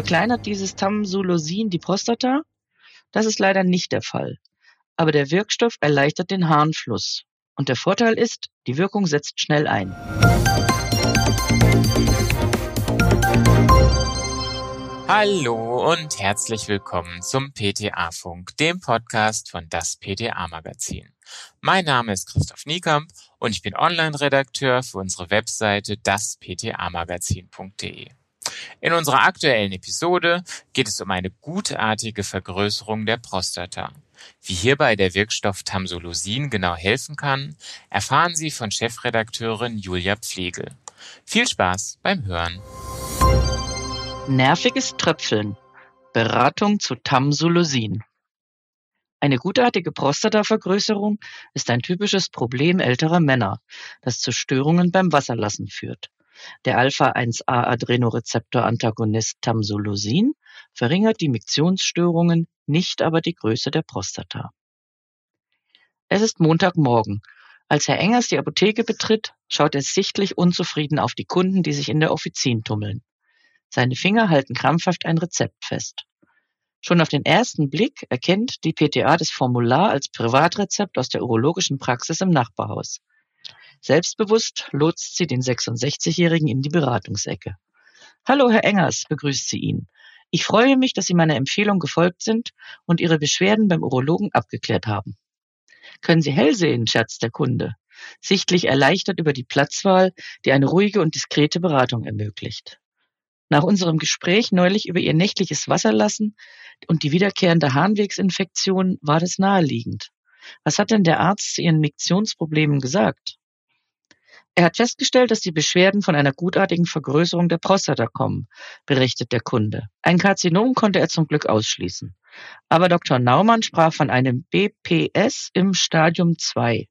Verkleinert dieses Tamsulosin die Prostata? Das ist leider nicht der Fall. Aber der Wirkstoff erleichtert den Harnfluss. Und der Vorteil ist, die Wirkung setzt schnell ein. Hallo und herzlich willkommen zum PTA-Funk, dem Podcast von das PTA-Magazin. Mein Name ist Christoph Niekamp und ich bin Online-Redakteur für unsere Webseite daspta-magazin.de. In unserer aktuellen Episode geht es um eine gutartige Vergrößerung der Prostata. Wie hierbei der Wirkstoff Tamsulosin genau helfen kann, erfahren Sie von Chefredakteurin Julia Pflegel. Viel Spaß beim Hören. Nerviges Tröpfeln. Beratung zu Tamsulosin. Eine gutartige Prostatavergrößerung ist ein typisches Problem älterer Männer, das zu Störungen beim Wasserlassen führt. Der Alpha-1A-Adrenorezeptor-Antagonist Tamsulosin verringert die Miktionsstörungen, nicht aber die Größe der Prostata. Es ist Montagmorgen. Als Herr Engers die Apotheke betritt, schaut er sichtlich unzufrieden auf die Kunden, die sich in der Offizin tummeln. Seine Finger halten krampfhaft ein Rezept fest. Schon auf den ersten Blick erkennt die PTA das Formular als Privatrezept aus der urologischen Praxis im Nachbarhaus. Selbstbewusst lotst sie den 66-Jährigen in die Beratungsecke. Hallo, Herr Engers, begrüßt sie ihn. Ich freue mich, dass Sie meiner Empfehlung gefolgt sind und Ihre Beschwerden beim Urologen abgeklärt haben. Können Sie hell sehen, scherzt der Kunde, sichtlich erleichtert über die Platzwahl, die eine ruhige und diskrete Beratung ermöglicht. Nach unserem Gespräch neulich über ihr nächtliches Wasserlassen und die wiederkehrende Harnwegsinfektion war das naheliegend. Was hat denn der Arzt zu ihren Miktionsproblemen gesagt? Er hat festgestellt, dass die Beschwerden von einer gutartigen Vergrößerung der Prostata kommen, berichtet der Kunde. Ein Karzinom konnte er zum Glück ausschließen. Aber Dr. Naumann sprach von einem BPS im Stadium 2.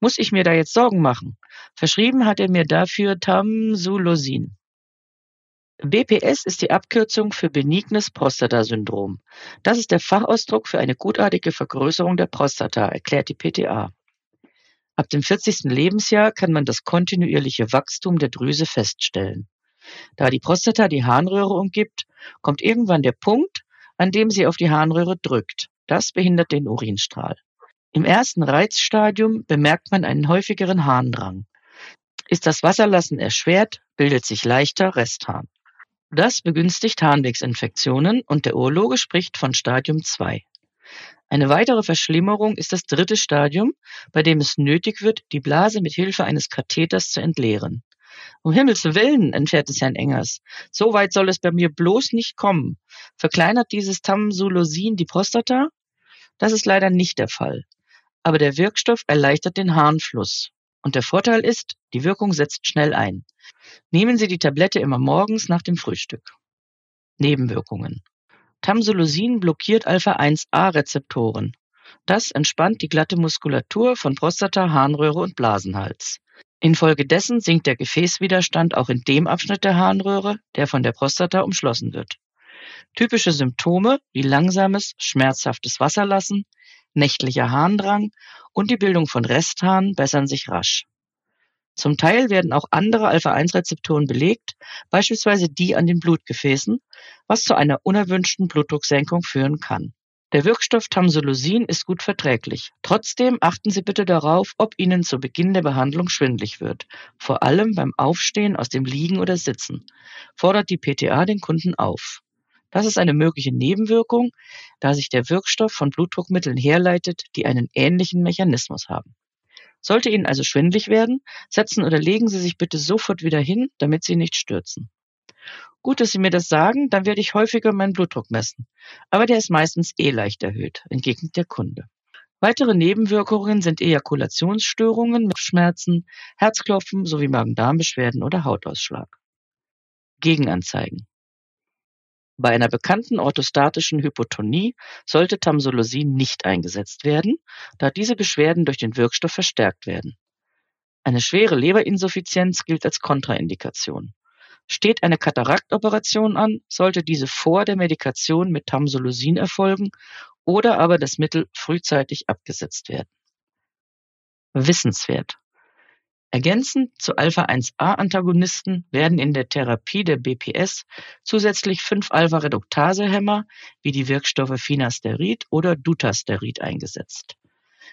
Muss ich mir da jetzt Sorgen machen? Verschrieben hat er mir dafür Tamsulosin. BPS ist die Abkürzung für benignes Prostatasyndrom. Das ist der Fachausdruck für eine gutartige Vergrößerung der Prostata, erklärt die PTA. Ab dem 40. Lebensjahr kann man das kontinuierliche Wachstum der Drüse feststellen. Da die Prostata die Harnröhre umgibt, kommt irgendwann der Punkt, an dem sie auf die Harnröhre drückt. Das behindert den Urinstrahl. Im ersten Reizstadium bemerkt man einen häufigeren Harndrang. Ist das Wasserlassen erschwert, bildet sich leichter Resthahn. Das begünstigt Harnwegsinfektionen und der Urologe spricht von Stadium 2. Eine weitere Verschlimmerung ist das dritte Stadium, bei dem es nötig wird, die Blase mit Hilfe eines Katheters zu entleeren. Um Himmels Willen, entfährt es Herrn Engers. So weit soll es bei mir bloß nicht kommen. Verkleinert dieses Tamsulosin die Prostata? Das ist leider nicht der Fall. Aber der Wirkstoff erleichtert den Harnfluss. Und der Vorteil ist, die Wirkung setzt schnell ein. Nehmen Sie die Tablette immer morgens nach dem Frühstück. Nebenwirkungen. Tamsulosin blockiert Alpha-1A-Rezeptoren. Das entspannt die glatte Muskulatur von Prostata, Harnröhre und Blasenhals. Infolgedessen sinkt der Gefäßwiderstand auch in dem Abschnitt der Harnröhre, der von der Prostata umschlossen wird. Typische Symptome wie langsames, schmerzhaftes Wasserlassen, nächtlicher Harndrang und die Bildung von Resthahn bessern sich rasch. Zum Teil werden auch andere Alpha-1-Rezeptoren belegt, beispielsweise die an den Blutgefäßen, was zu einer unerwünschten Blutdrucksenkung führen kann. Der Wirkstoff Tamsulosin ist gut verträglich. Trotzdem achten Sie bitte darauf, ob Ihnen zu Beginn der Behandlung schwindlig wird, vor allem beim Aufstehen aus dem Liegen oder Sitzen. Fordert die PTA den Kunden auf. Das ist eine mögliche Nebenwirkung, da sich der Wirkstoff von Blutdruckmitteln herleitet, die einen ähnlichen Mechanismus haben. Sollte Ihnen also schwindlig werden, setzen oder legen Sie sich bitte sofort wieder hin, damit Sie nicht stürzen. Gut, dass Sie mir das sagen, dann werde ich häufiger meinen Blutdruck messen. Aber der ist meistens eh leicht erhöht, entgegnet der Kunde. Weitere Nebenwirkungen sind Ejakulationsstörungen, Schmerzen, Herzklopfen sowie Magen-Darm-Beschwerden oder Hautausschlag. Gegenanzeigen. Bei einer bekannten orthostatischen Hypotonie sollte Tamsulosin nicht eingesetzt werden, da diese Beschwerden durch den Wirkstoff verstärkt werden. Eine schwere Leberinsuffizienz gilt als Kontraindikation. Steht eine Kataraktoperation an, sollte diese vor der Medikation mit Tamsulosin erfolgen oder aber das Mittel frühzeitig abgesetzt werden. Wissenswert. Ergänzend zu Alpha-1a-Antagonisten werden in der Therapie der BPS zusätzlich fünf Alpha-Reduktase-Hämmer wie die Wirkstoffe Finasterid oder Dutasterid eingesetzt.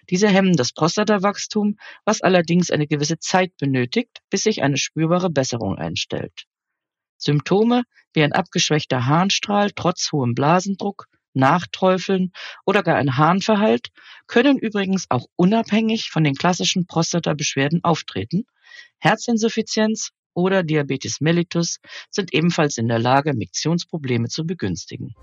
Diese hemmen das Prostatawachstum, was allerdings eine gewisse Zeit benötigt, bis sich eine spürbare Besserung einstellt. Symptome wie ein abgeschwächter Harnstrahl trotz hohem Blasendruck, Nachträufeln oder gar ein Harnverhalt können übrigens auch unabhängig von den klassischen Prostatabeschwerden auftreten. Herzinsuffizienz oder Diabetes mellitus sind ebenfalls in der Lage, Miktionsprobleme zu begünstigen.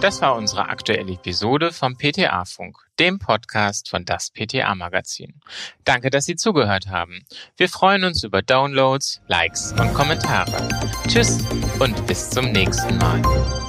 Das war unsere aktuelle Episode vom PTA-Funk, dem Podcast von das PTA-Magazin. Danke, dass Sie zugehört haben. Wir freuen uns über Downloads, Likes und Kommentare. Tschüss und bis zum nächsten Mal.